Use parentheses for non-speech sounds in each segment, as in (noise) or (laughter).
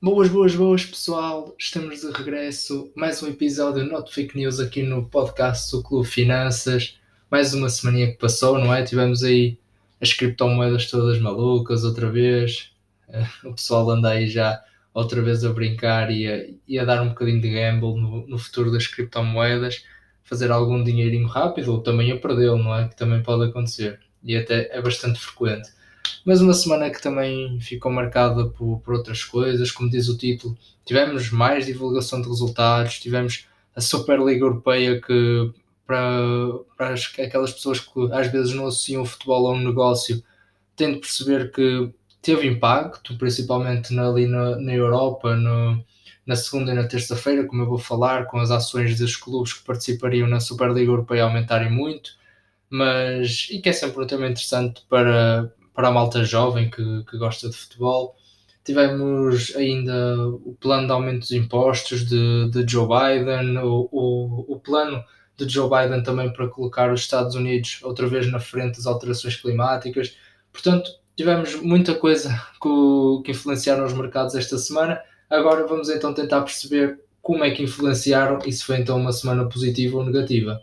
Boas, boas, boas, pessoal. Estamos de regresso. Mais um episódio Not Fake News aqui no podcast do Clube Finanças. Mais uma semana que passou, não é? Tivemos aí as criptomoedas todas malucas outra vez. Eh, o pessoal anda aí já outra vez a brincar e a, e a dar um bocadinho de gamble no, no futuro das criptomoedas. Fazer algum dinheirinho rápido ou também a perdê-lo, não é? Que também pode acontecer. E até é bastante frequente mas uma semana que também ficou marcada por, por outras coisas, como diz o título, tivemos mais divulgação de resultados, tivemos a Superliga Europeia que para, para as, aquelas pessoas que às vezes não associam o futebol a um negócio, têm de perceber que teve impacto, principalmente na, ali na, na Europa, no, na segunda e na terça-feira, como eu vou falar, com as ações dos clubes que participariam na Superliga Europeia aumentarem muito, mas e que é sempre um tema interessante para, para a malta jovem que, que gosta de futebol. Tivemos ainda o plano de aumento dos impostos de, de Joe Biden, o, o, o plano de Joe Biden também para colocar os Estados Unidos outra vez na frente das alterações climáticas. Portanto, tivemos muita coisa (laughs) que, que influenciaram os mercados esta semana. Agora vamos então tentar perceber como é que influenciaram e se foi então uma semana positiva ou negativa.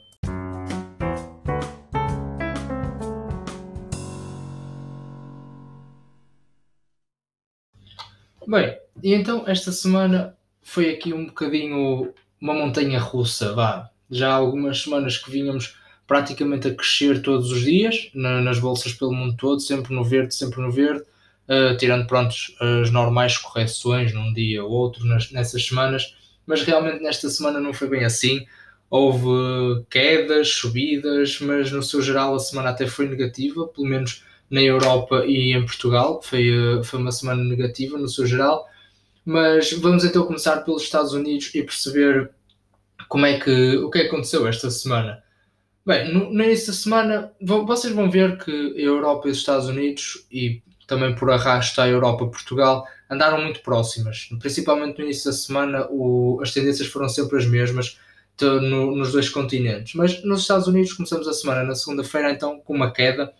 Bem, e então esta semana foi aqui um bocadinho uma montanha russa, vá. Já há algumas semanas que vínhamos praticamente a crescer todos os dias na, nas bolsas pelo mundo todo, sempre no verde, sempre no verde, uh, tirando pronto as normais correções num dia ou outro nas, nessas semanas, mas realmente nesta semana não foi bem assim. Houve quedas, subidas, mas no seu geral a semana até foi negativa, pelo menos na Europa e em Portugal. Foi, eh, foi uma semana negativa no seu geral. Mas vamos então começar pelos Estados Unidos e perceber como é que o que, é aconteceu esta semana. Bem, no, no início da semana vocês vão ver que a Europa e os Estados Unidos e também por arrasto a Europa e Portugal andaram muito próximas. Principalmente no início da semana o, as tendências foram sempre as mesmas no, nos dois continentes. Mas nos Estados Unidos começamos a semana na segunda-feira então com uma queda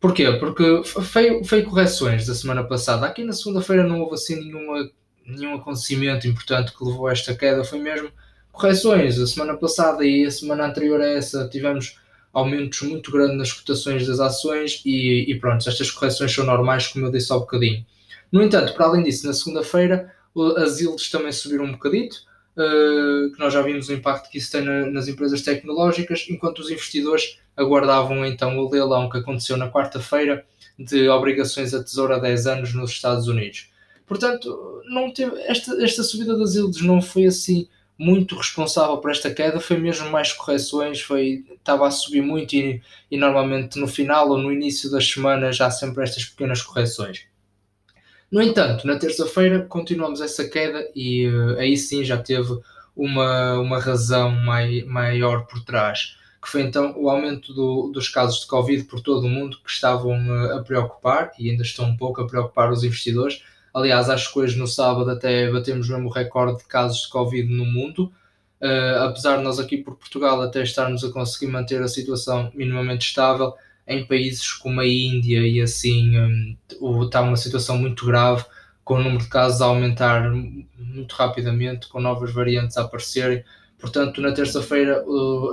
Porquê? Porque foi, foi correções da semana passada. Aqui na segunda-feira não houve assim nenhuma, nenhum acontecimento importante que levou a esta queda, foi mesmo correções. A semana passada e a semana anterior a essa tivemos aumentos muito grandes nas cotações das ações e, e pronto, estas correções são normais, como eu disse há um bocadinho. No entanto, para além disso, na segunda-feira as yields também subiram um bocadito, uh, que nós já vimos o impacto que isso tem na, nas empresas tecnológicas, enquanto os investidores aguardavam então o leilão que aconteceu na quarta-feira de obrigações a tesouro a 10 anos nos Estados Unidos. Portanto, não teve, esta, esta subida das yields não foi assim muito responsável por esta queda, foi mesmo mais correções, foi, estava a subir muito e, e normalmente no final ou no início das semanas há sempre estas pequenas correções. No entanto, na terça-feira continuamos essa queda e uh, aí sim já teve uma, uma razão mai, maior por trás que foi então o aumento do, dos casos de Covid por todo o mundo que estavam uh, a preocupar e ainda estão um pouco a preocupar os investidores. Aliás, acho que hoje no sábado até batemos mesmo o recorde de casos de Covid no mundo. Uh, apesar de nós aqui por Portugal até estarmos a conseguir manter a situação minimamente estável, em países como a Índia e assim um, está uma situação muito grave, com o número de casos a aumentar muito rapidamente, com novas variantes a aparecerem. Portanto, na terça-feira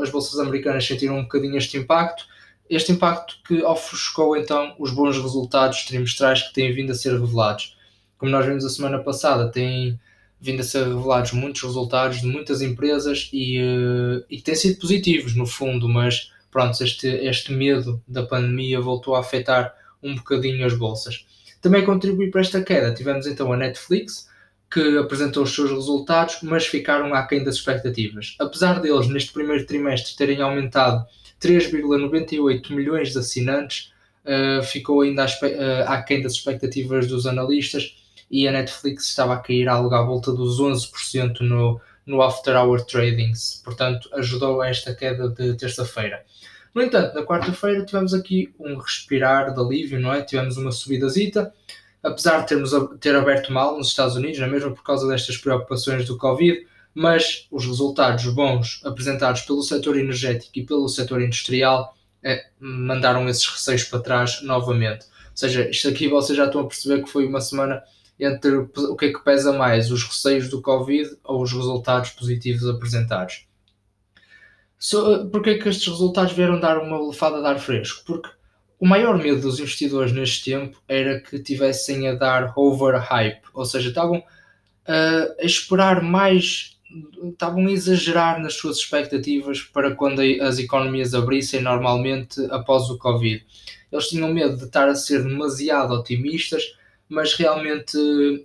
as bolsas americanas sentiram um bocadinho este impacto, este impacto que ofuscou então os bons resultados trimestrais que têm vindo a ser revelados. Como nós vimos a semana passada, têm vindo a ser revelados muitos resultados de muitas empresas e, uh, e têm sido positivos no fundo, mas pronto, este, este medo da pandemia voltou a afetar um bocadinho as bolsas. Também contribui para esta queda. Tivemos então a Netflix, que apresentou os seus resultados, mas ficaram aquém das expectativas. Apesar deles, neste primeiro trimestre, terem aumentado 3,98 milhões de assinantes, uh, ficou ainda uh, aquém das expectativas dos analistas e a Netflix estava a cair algo à volta dos 11% no, no After Hour Tradings, portanto ajudou a esta queda de terça-feira. No entanto, na quarta-feira tivemos aqui um respirar de alívio, não é? Tivemos uma subidazita, apesar de termos ter aberto mal nos Estados Unidos, não é mesmo por causa destas preocupações do Covid, mas os resultados bons apresentados pelo setor energético e pelo setor industrial é, mandaram esses receios para trás novamente. Ou seja, isto aqui vocês já estão a perceber que foi uma semana entre o que é que pesa mais, os receios do Covid ou os resultados positivos apresentados. So, Porquê é que estes resultados vieram dar uma lefada de ar fresco? Porque o maior medo dos investidores neste tempo era que tivessem a dar overhype, ou seja, estavam a esperar mais, estavam a exagerar nas suas expectativas para quando as economias abrissem normalmente após o Covid. Eles tinham medo de estar a ser demasiado otimistas, mas realmente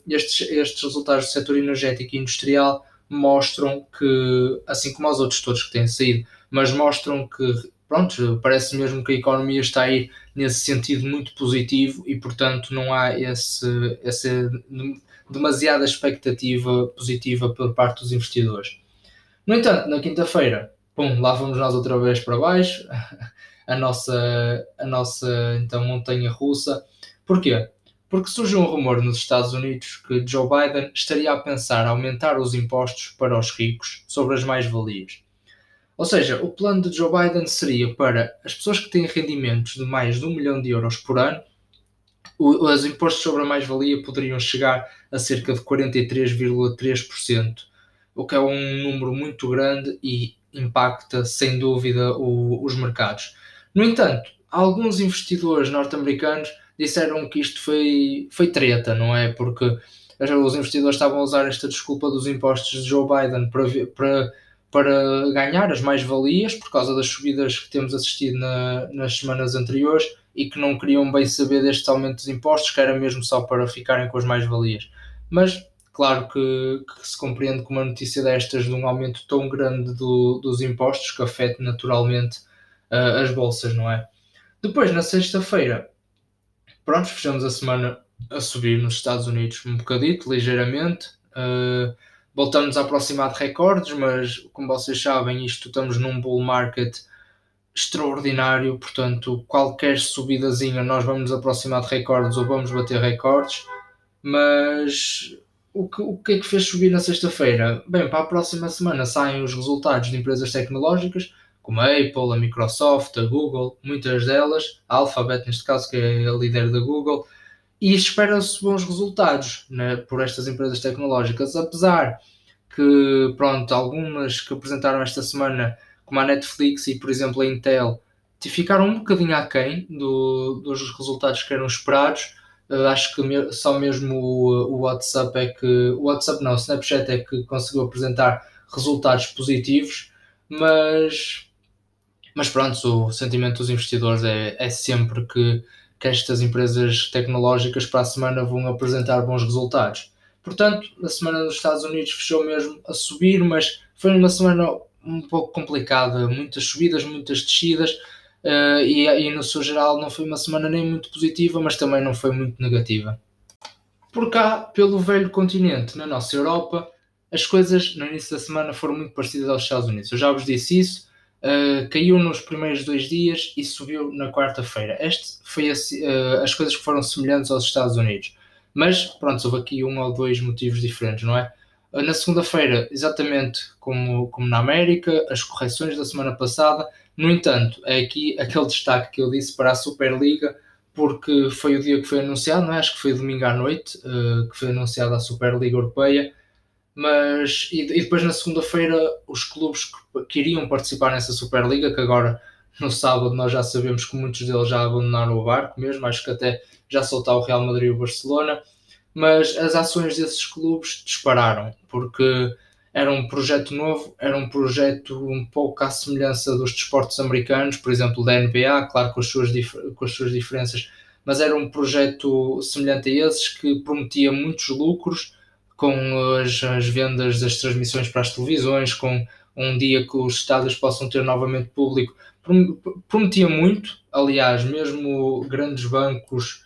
estes, estes resultados do setor energético e industrial mostram que, assim como os outros todos que têm saído, mas mostram que pronto, parece mesmo que a economia está aí nesse sentido muito positivo e, portanto, não há esse, essa demasiada expectativa positiva por parte dos investidores. No entanto, na quinta-feira, pum, lá vamos nós outra vez para baixo, (laughs) a nossa, a nossa então, montanha russa. Porquê? Porque surgiu um rumor nos Estados Unidos que Joe Biden estaria a pensar aumentar os impostos para os ricos sobre as mais-valias. Ou seja, o plano de Joe Biden seria para as pessoas que têm rendimentos de mais de um milhão de euros por ano, os impostos sobre a mais-valia poderiam chegar a cerca de 43,3%, o que é um número muito grande e impacta sem dúvida o, os mercados. No entanto, alguns investidores norte-americanos disseram que isto foi, foi treta, não é? Porque os investidores estavam a usar esta desculpa dos impostos de Joe Biden para, para para ganhar as mais-valias por causa das subidas que temos assistido na, nas semanas anteriores e que não queriam bem saber destes aumentos de impostos, que era mesmo só para ficarem com as mais-valias. Mas, claro que, que, se compreende que uma notícia destas de um aumento tão grande do, dos impostos que afete naturalmente uh, as bolsas, não é? Depois, na sexta-feira, pronto, fechamos a semana a subir nos Estados Unidos um bocadito, ligeiramente. Uh, voltamos a aproximar de recordes, mas como vocês sabem, isto estamos num bull market extraordinário, portanto, qualquer subidazinha nós vamos nos aproximar de recordes ou vamos bater recordes, mas o que, o que é que fez subir na sexta-feira? Bem, para a próxima semana saem os resultados de empresas tecnológicas, como a Apple, a Microsoft, a Google, muitas delas, a Alphabet neste caso, que é a líder da Google, e espera-se bons resultados né, por estas empresas tecnológicas, apesar que, pronto, algumas que apresentaram esta semana, como a Netflix e, por exemplo, a Intel, ficaram um bocadinho aquém do, dos resultados que eram esperados. Uh, acho que só mesmo o, o, WhatsApp é que. O WhatsApp não, o Snapchat é que conseguiu apresentar resultados positivos, mas. Mas pronto, o sentimento dos investidores é, é sempre que que estas empresas tecnológicas para a semana vão apresentar bons resultados. Portanto, a semana dos Estados Unidos fechou mesmo a subir, mas foi uma semana um pouco complicada, muitas subidas, muitas descidas, uh, e, e no seu geral não foi uma semana nem muito positiva, mas também não foi muito negativa. Por cá, pelo velho continente, na nossa Europa, as coisas no início da semana foram muito parecidas aos Estados Unidos. Eu já vos disse isso, Uh, caiu nos primeiros dois dias e subiu na quarta-feira. Este foi uh, as coisas que foram semelhantes aos Estados Unidos. Mas pronto, houve aqui um ou dois motivos diferentes, não é? Uh, na segunda-feira, exatamente como, como na América, as correções da semana passada. No entanto, é aqui (laughs) aquele destaque que eu disse para a Superliga, porque foi o dia que foi anunciado, não é? Acho que foi domingo à noite que foi anunciada a Superliga Europeia mas e, e depois na segunda-feira os clubes que, que, iriam participar nessa Superliga, que agora no sábado nós já sabemos que muitos deles já abandonaram o barco mesmo, acho que até já soltar o Real Madrid e o Barcelona, mas as ações desses clubes dispararam, porque era um projeto novo, era um projeto um pouco à semelhança dos desportos americanos, por exemplo, da NBA, claro com as suas, com as suas diferenças, mas era um projeto semelhante a esses que prometia muitos lucros com as, as vendas das transmissões para as televisões, com um dia que os estádios possam ter novamente público, prometia muito. Aliás, mesmo grandes bancos,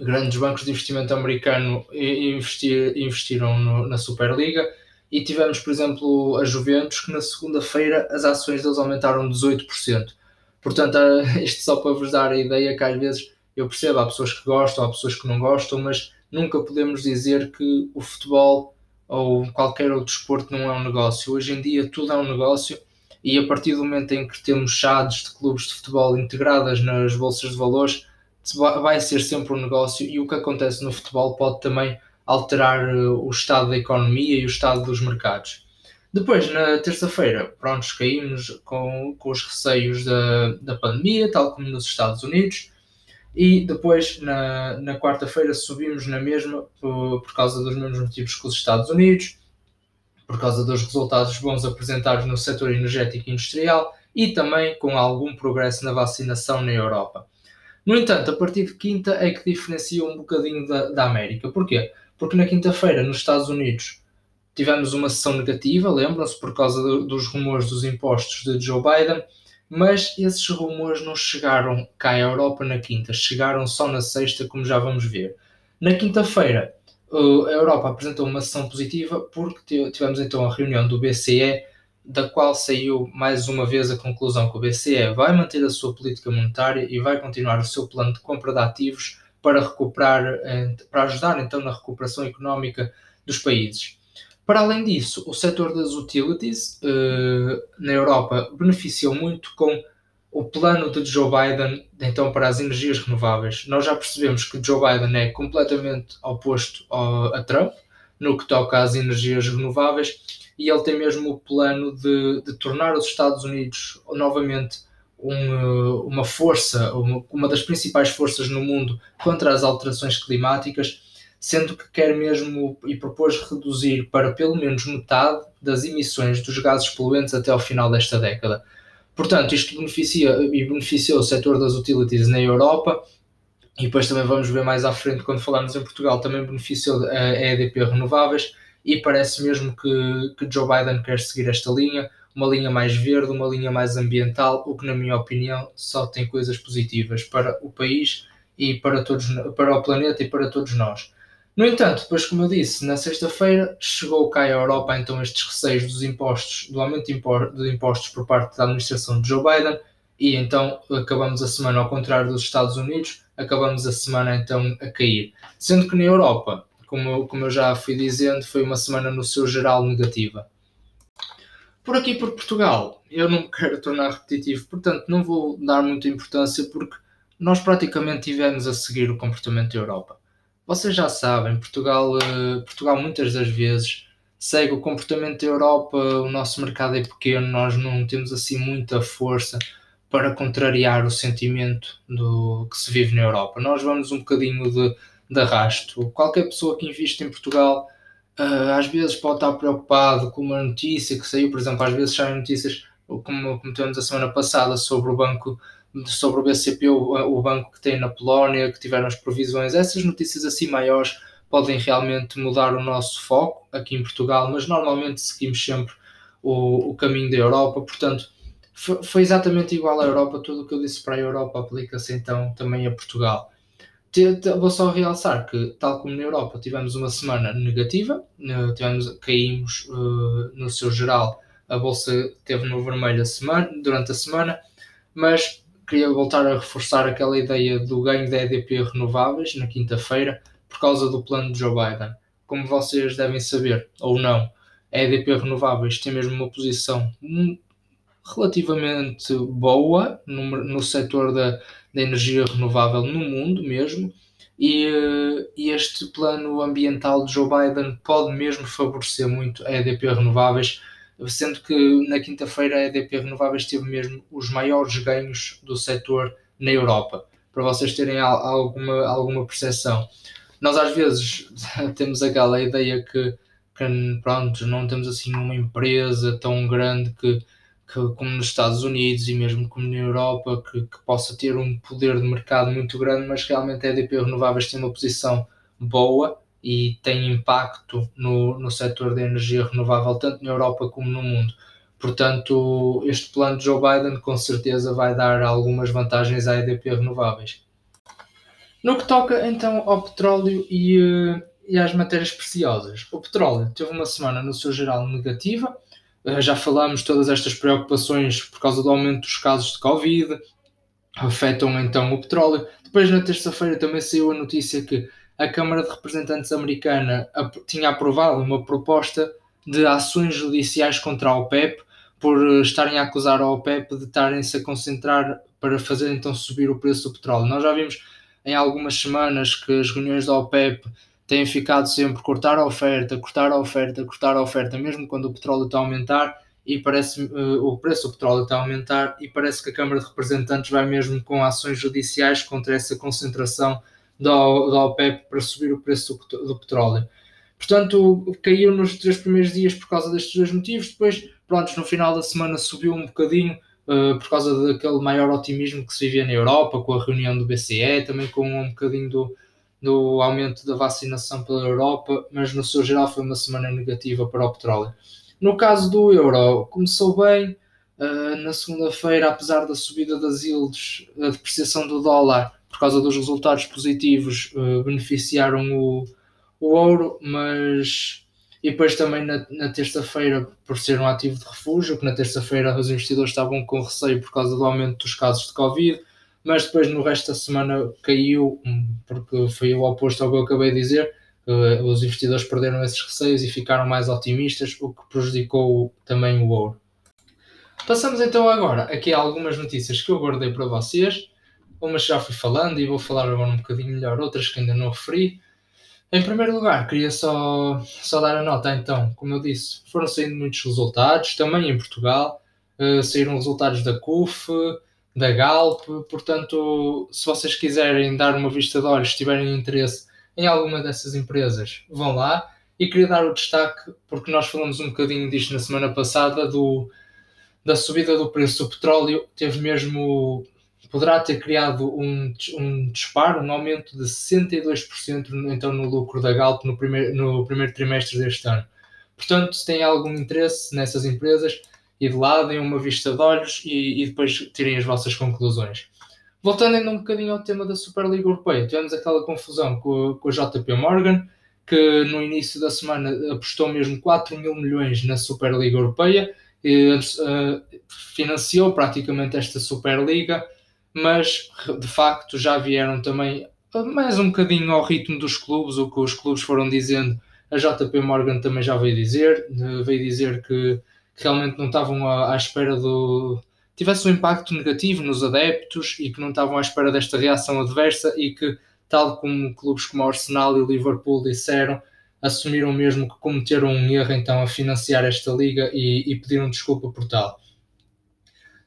grandes bancos de investimento americano investir, investiram no, na Superliga. E tivemos, por exemplo, a Juventus, que na segunda-feira as ações deles aumentaram 18%. Portanto, (laughs) isto só para vos dar a ideia que às vezes eu percebo, há pessoas que gostam, há pessoas que não gostam, mas nunca podemos dizer que o futebol ou qualquer outro esporte não é um negócio. Hoje em dia tudo é um negócio e a partir do momento em que temos chades de clubes de futebol integradas nas bolsas de valores, vai ser sempre um negócio e o que acontece no futebol pode também alterar eh, o estado da economia e o estado dos mercados. Depois, na terça-feira, prontos, caímos com, com os receios da, da pandemia, tal como nos Estados Unidos, e depois, na, na quarta-feira, subimos na mesma por, por causa dos mesmos motivos que os Estados Unidos, por causa dos resultados bons apresentados no setor energético e industrial e também com algum progresso na vacinação na Europa. No entanto, a partir de quinta é que diferencia um bocadinho da, da América. Porquê? Porque na quinta-feira, nos Estados Unidos, tivemos uma sessão negativa, lembram-se, por causa do, dos rumores dos impostos de Joe Biden, mas esses rumores não chegaram cá à Europa na quinta, chegaram só na sexta, como já vamos ver. Na quinta-feira, a Europa apresentou uma sessão positiva porque tivemos então a reunião do BCE, da qual saiu mais uma vez a conclusão que o BCE vai manter a sua política monetária e vai continuar o seu plano de compra de ativos para recuperar, eh, para ajudar então na recuperação económica dos países. Para além disso, o setor das utilities uh, na Europa beneficiou muito com o plano de Joe Biden então para as energias renováveis. Nós já percebemos que Joe Biden é completamente oposto ao, a Trump no que toca às energias renováveis e ele tem mesmo o plano de, de tornar os Estados Unidos novamente um, uma força, uma, uma das principais forças no mundo contra as alterações climáticas sendo que quer mesmo e propôs reduzir para pelo menos metade das emissões dos gases poluentes até ao final desta década. Portanto, isto beneficia e beneficiou o setor das utilities na Europa e depois também vamos ver mais à frente quando falarmos em Portugal, também beneficiou a EDP Renováveis e parece mesmo que, que Joe Biden quer seguir esta linha, uma linha mais verde, uma linha mais ambiental, o que na minha opinião só tem coisas positivas para o país e para todos para o planeta e para todos nós. No entanto, depois, como eu disse, na sexta-feira chegou cá à Europa então estes receios dos impostos, do aumento de impostos por parte da administração de Joe Biden, e então acabamos a semana, ao contrário dos Estados Unidos, acabamos a semana então a cair. Sendo que na Europa, como, como eu já fui dizendo, foi uma semana no seu geral negativa. Por aqui, por Portugal, eu não me (laughs) quero tornar repetitivo, portanto não vou dar muita importância porque nós praticamente tivemos a seguir o comportamento da Europa vocês já sabem, Portugal, eh, Portugal muitas das vezes segue o comportamento da Europa, o nosso mercado é pequeno, nós não temos assim muita força para contrariar o sentimento do que se vive na Europa. Nós vamos um bocadinho de, de arrasto. Qualquer pessoa que investe em Portugal uh, às vezes pode estar preocupado com uma notícia que saiu, por exemplo, às vezes saem notícias como, como tivemos a semana passada sobre o Banco sobre o BCP, o, o banco que tem na Polónia, que tiveram as provisões, essas notícias assim maiores podem realmente mudar o nosso foco aqui em Portugal, mas normalmente seguimos sempre o, o caminho da Europa, portanto foi exatamente igual à Europa, tudo o que eu disse para a Europa aplica-se então também a Portugal. Vou só realçar que, tal como na Europa, tivemos uma semana negativa, tivemos, caímos uh, no seu geral, a bolsa teve no vermelho a semana, durante a semana, mas queria voltar a reforçar aquela ideia do ganho da EDP renováveis na quinta-feira por causa do plano de Joe Biden. Como vocês devem saber, ou não, a EDP renováveis tem mesmo uma posição relativamente boa no, no setor da, da energia renovável no mundo mesmo. E, e, este plano ambiental de Joe Biden pode mesmo favorecer muito a EDP Renováveis sendo que na quinta-feira a EDP Renováveis teve mesmo os maiores ganhos do setor na Europa, para vocês terem alguma, alguma percepção. Nós às vezes (laughs) temos aquela ideia que, que pronto, não temos assim uma empresa tão grande que, que, como nos Estados Unidos e mesmo como na Europa, que, que, possa ter um poder de mercado muito grande, mas realmente a EDP Renováveis tem uma posição boa e tem impacto no, no setor da energia renovável, tanto na Europa como no mundo. Portanto, este plano de Joe Biden com certeza vai dar algumas vantagens à EDP renováveis. No que toca então ao petróleo e, eh, e às matérias preciosas, o petróleo teve uma semana no seu geral negativa. Eh, já falamos todas estas preocupações por causa do aumento dos casos de Covid, afetam então o petróleo. Depois, na terça-feira, também saiu a notícia que a Câmara de Representantes americana tinha aprovado uma proposta de ações judiciais contra a OPEP por eh, estarem a acusar a OPEP de estarem-se a concentrar para fazer então subir o preço do petróleo. Nós já vimos em algumas semanas que as reuniões da OPEP têm ficado sempre cortar a oferta, cortar a oferta, cortar a oferta, mesmo quando o petróleo está a aumentar e parece uh, o preço do petróleo está a aumentar e parece que a Câmara de Representantes vai mesmo com ações judiciais contra essa concentração da, da OPEP para subir o preço do, do petróleo. Portanto, caiu nos três primeiros dias por causa destes dois motivos. Depois, pronto, no final da semana subiu um bocadinho uh, por causa daquele maior otimismo que se vivia na Europa, com a reunião do BCE, também com um bocadinho do, do aumento da vacinação pela Europa, mas no seu geral foi uma semana negativa para o petróleo. No caso do euro, começou bem. Uh, na segunda-feira, apesar da subida das yields, a depreciação do dólar, por causa dos resultados positivos, uh, beneficiaram o, o ouro, mas e depois também na, na terça-feira, por ser um ativo de refúgio, que na terça-feira os investidores estavam com receio por causa do aumento dos casos de Covid, mas depois no resto da semana caiu, hum, porque foi o oposto ao que eu acabei de dizer. Uh, os investidores perderam esses receios e ficaram mais otimistas, o que prejudicou também o ouro. Passamos então agora aqui a algumas notícias que eu guardei para vocês. Umas já fui falando e vou falar agora um bocadinho melhor, outras que ainda não referi. Em primeiro lugar, queria só, só dar a nota então, como eu disse, foram saindo muitos resultados, também em Portugal, uh, saíram resultados da CUF, da Galp, portanto, se vocês quiserem dar uma vista de olhos, se tiverem interesse em alguma dessas empresas, vão lá. E queria dar o destaque, porque nós falamos um bocadinho disto na semana passada, do, da subida do preço do petróleo, teve mesmo poderá ter criado um, um disparo, um aumento de 62% então, no lucro da Galp no primeiro, no primeiro trimestre deste ano. Portanto, se têm algum interesse nessas empresas, e de lá, deem uma vista de olhos e, e, depois tirem as vossas conclusões. Voltando ainda um bocadinho ao tema da Superliga Europeia, tivemos aquela confusão com, com a JP Morgan, que no início da semana apostou mesmo 4 mil milhões na Superliga Europeia, e, uh, financiou praticamente esta Superliga mas de facto já vieram também mais um bocadinho ao ritmo dos clubes, o que os clubes foram dizendo. A JP Morgan também já veio dizer, veio dizer que, que realmente não estavam à, à, espera do. tivesse um impacto negativo nos adeptos e que não estavam à espera desta reação adversa e que, tal como clubes como Arsenal e Liverpool disseram, assumiram mesmo que cometeram um erro então a financiar esta liga e, e pediram desculpa por tal.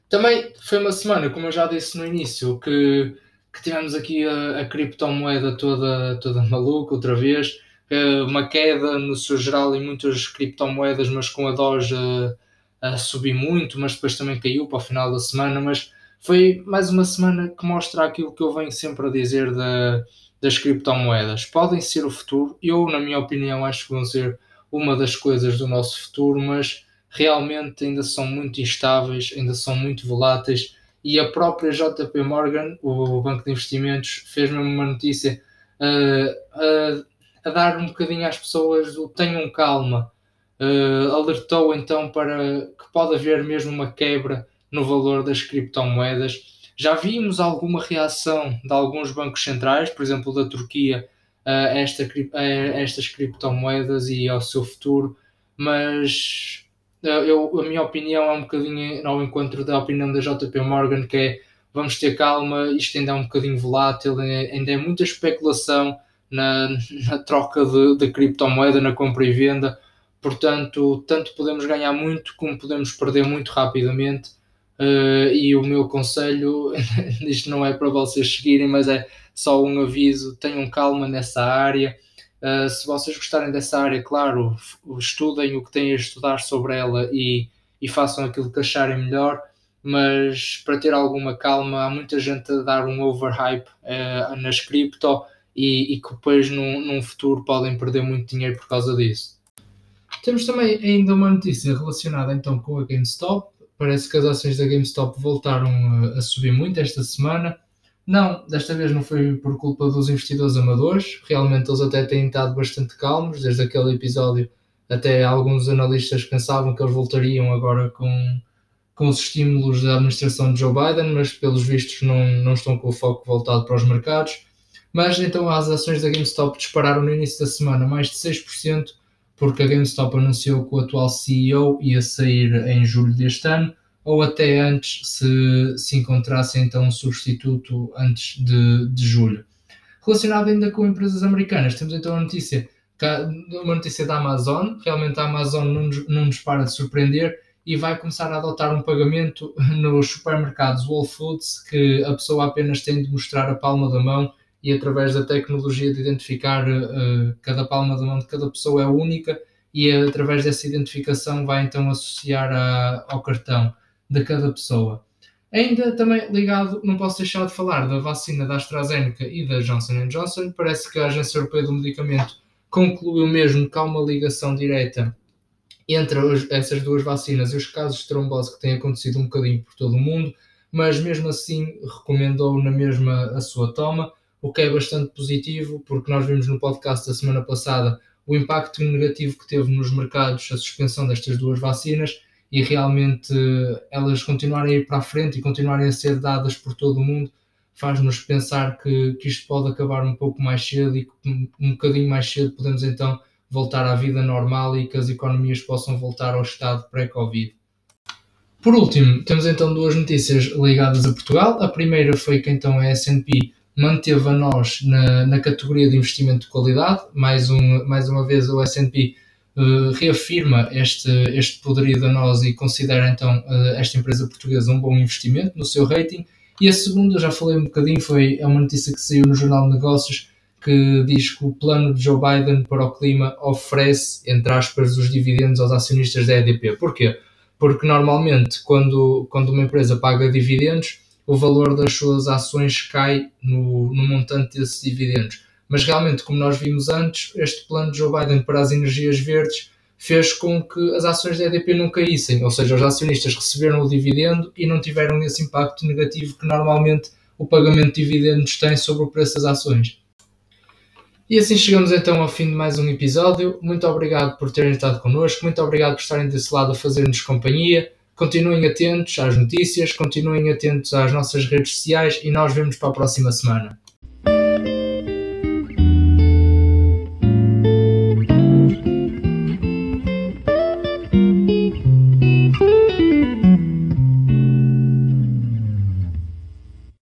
Também foi uma semana, como eu já disse no início, que, que tivemos aqui a, a criptomoeda toda, toda (laughs) maluca outra vez, eh, uma queda no seu geral em muitas criptomoedas, mas com a Doge a, a subir muito, mas depois também caiu para o final da semana. Mas foi mais uma semana que mostra aquilo que eu venho sempre a dizer da, das criptomoedas. Podem ser o futuro, eu, na minha opinião, acho que vão ser uma das coisas do nosso futuro, mas realmente ainda são muito instáveis, ainda são muito voláteis e a própria JP Morgan, o banco de investimentos, fez-me uma notícia uh, uh, a dar um bocadinho às pessoas o tenham calma. Uh, alertou então para que pode haver mesmo uma quebra no valor das criptomoedas. Já vimos alguma reação de alguns bancos centrais, por exemplo da Turquia, a, esta, a estas criptomoedas e ao seu futuro, mas eu, a minha opinião é um bocadinho ao encontro da opinião da JP Morgan, que é vamos ter calma, isto ainda é um bocadinho volátil, ainda é muita especulação na, na troca de, de criptomoeda, na compra e venda, portanto, tanto podemos ganhar muito como podemos perder muito rapidamente. Uh, e o meu conselho, (laughs) isto não é para vocês seguirem, mas é só um aviso: tenham calma nessa área Uh, se vocês gostarem dessa área, claro, estudem o que têm a estudar sobre ela e, e façam aquilo que acharem melhor, mas para ter alguma calma, há muita gente a dar um overhype uh, nas cripto e, e, que depois num, num futuro podem perder muito dinheiro por causa disso. Temos também ainda uma notícia relacionada então com a GameStop. Parece que as ações da GameStop voltaram a, a subir muito esta semana. Não, desta vez não foi por culpa dos investidores amadores, realmente eles até têm estado bastante calmos, desde aquele episódio até alguns analistas pensavam que eles voltariam agora com, com os estímulos da administração de Joe Biden, mas pelos vistos não, não estão com o foco voltado para os mercados. Mas então as ações da GameStop dispararam no início da semana mais de 6%, porque a GameStop anunciou que o atual CEO ia sair em julho deste ano ou até antes, se se encontrasse então um substituto antes de, de julho. Relacionado ainda com empresas americanas, temos então a notícia, uma notícia da Amazon. Realmente a Amazon não não nos para de surpreender e vai começar a adotar um pagamento nos supermercados Whole Foods que a pessoa apenas tem de mostrar a palma da mão e através da tecnologia de identificar uh, cada palma da mão de cada pessoa é única e através dessa identificação vai então associar a, ao cartão de cada pessoa. Ainda também ligado, não posso deixar de falar da vacina da AstraZeneca e da Johnson Johnson. Parece que a Agência Europeia do Medicamento concluiu mesmo que há uma ligação direta entre essas duas vacinas e os casos de trombose que têm acontecido um bocadinho por todo o mundo, mas mesmo assim recomendou na mesma a sua toma, o que é bastante positivo, porque nós vimos no podcast da semana passada o impacto negativo que teve nos mercados a suspensão destas duas vacinas e realmente elas continuarem a ir para a frente e continuarem a ser dadas por todo o mundo faz-nos pensar que, que isto pode acabar um pouco mais cedo e que um, um bocadinho mais cedo podemos então voltar à vida normal e que as economias possam voltar ao estado pré-Covid. Por último, temos então duas notícias ligadas a Portugal. A primeira foi que então a S&P manteve a nós na, na categoria de investimento de qualidade. Mais, um, mais uma vez o S&P uh, reafirma este, este poderio da nós e considera então uh, esta empresa portuguesa um bom investimento no seu rating. E a segunda, já falei um bocadinho, foi é uma notícia que saiu no Jornal de Negócios que diz que o plano de Joe Biden para o clima oferece, entre aspas, os dividendos aos acionistas da EDP. Porquê? Porque normalmente, quando, quando uma empresa paga dividendos, o valor das suas ações cai no, no montante desses dividendos. Mas realmente, como nós vimos antes, este plano de Joe Biden para as energias verdes fez com que as ações da EDP não caíssem, ou seja, os acionistas receberam o dividendo e não tiveram esse impacto negativo que normalmente o pagamento de dividendos tem sobre o preço das ações. E assim chegamos então ao fim de mais um episódio. Muito obrigado por terem estado connosco, muito obrigado por estarem desse lado a fazer-nos companhia. Continuem atentos às notícias, continuem atentos às nossas redes sociais e nós vemos para a próxima semana.